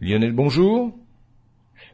Lionel, bonjour.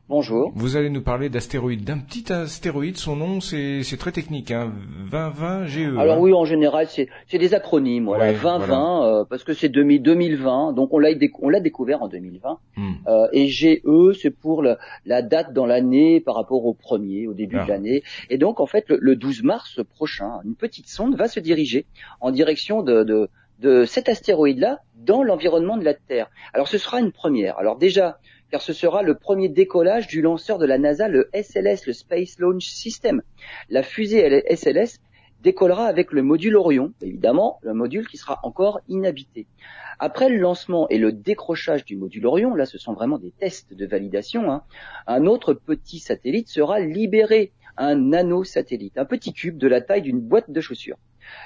Bonjour. Vous allez nous parler d'astéroïdes, d'un petit astéroïde. Son nom, c'est très technique, hein, 2020 GE. Alors oui, en général, c'est des acronymes. Voilà, 2020 euh, parce que c'est 2020, donc on l'a on l'a découvert en 2020. Hmm. Euh, et GE, c'est pour la date dans l'année par rapport au premier, au début de ah. l'année. Et donc en fait, le, 12 mars prochain, une petite sonde va se diriger en direction de, de de cet astéroïde-là dans l'environnement de la Terre. Alors ce sera une première. Alors déjà, car ce sera le premier décollage du lanceur de la NASA, le SLS, le Space Launch System. La fusée SLS décollera avec le module Orion, évidemment, le module qui sera encore inhabité. Après le lancement et le décrochage du module Orion, là ce sont vraiment des tests de validation, hein, un autre petit satellite sera libéré, un nanosatellite, un petit cube de la taille d'une boîte de chaussures.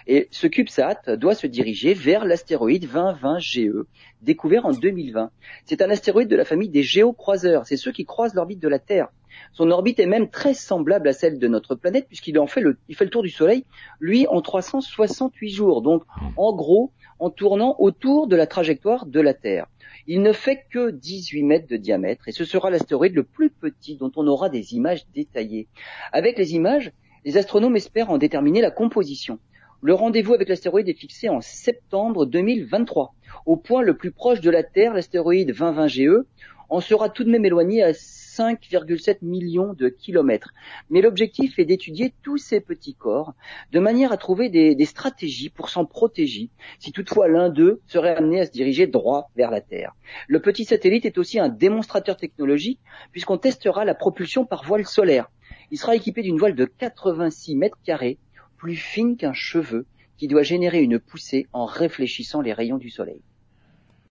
Et ce CubeSat doit se diriger vers l'astéroïde 2020 GE, découvert en 2020. C'est un astéroïde de la famille des géocroiseurs, c'est ceux qui croisent l'orbite de la Terre. Son orbite est même très semblable à celle de notre planète puisqu'il en fait le, il fait le tour du Soleil, lui en 368 jours. Donc, en gros, en tournant autour de la trajectoire de la Terre. Il ne fait que 18 mètres de diamètre et ce sera l'astéroïde le plus petit dont on aura des images détaillées. Avec les images, les astronomes espèrent en déterminer la composition. Le rendez-vous avec l'astéroïde est fixé en septembre 2023. Au point le plus proche de la Terre, l'astéroïde 2020 GE en sera tout de même éloigné à 5,7 millions de kilomètres. Mais l'objectif est d'étudier tous ces petits corps de manière à trouver des, des stratégies pour s'en protéger si toutefois l'un d'eux serait amené à se diriger droit vers la Terre. Le petit satellite est aussi un démonstrateur technologique puisqu'on testera la propulsion par voile solaire. Il sera équipé d'une voile de 86 mètres carrés plus fine qu'un cheveu qui doit générer une poussée en réfléchissant les rayons du soleil.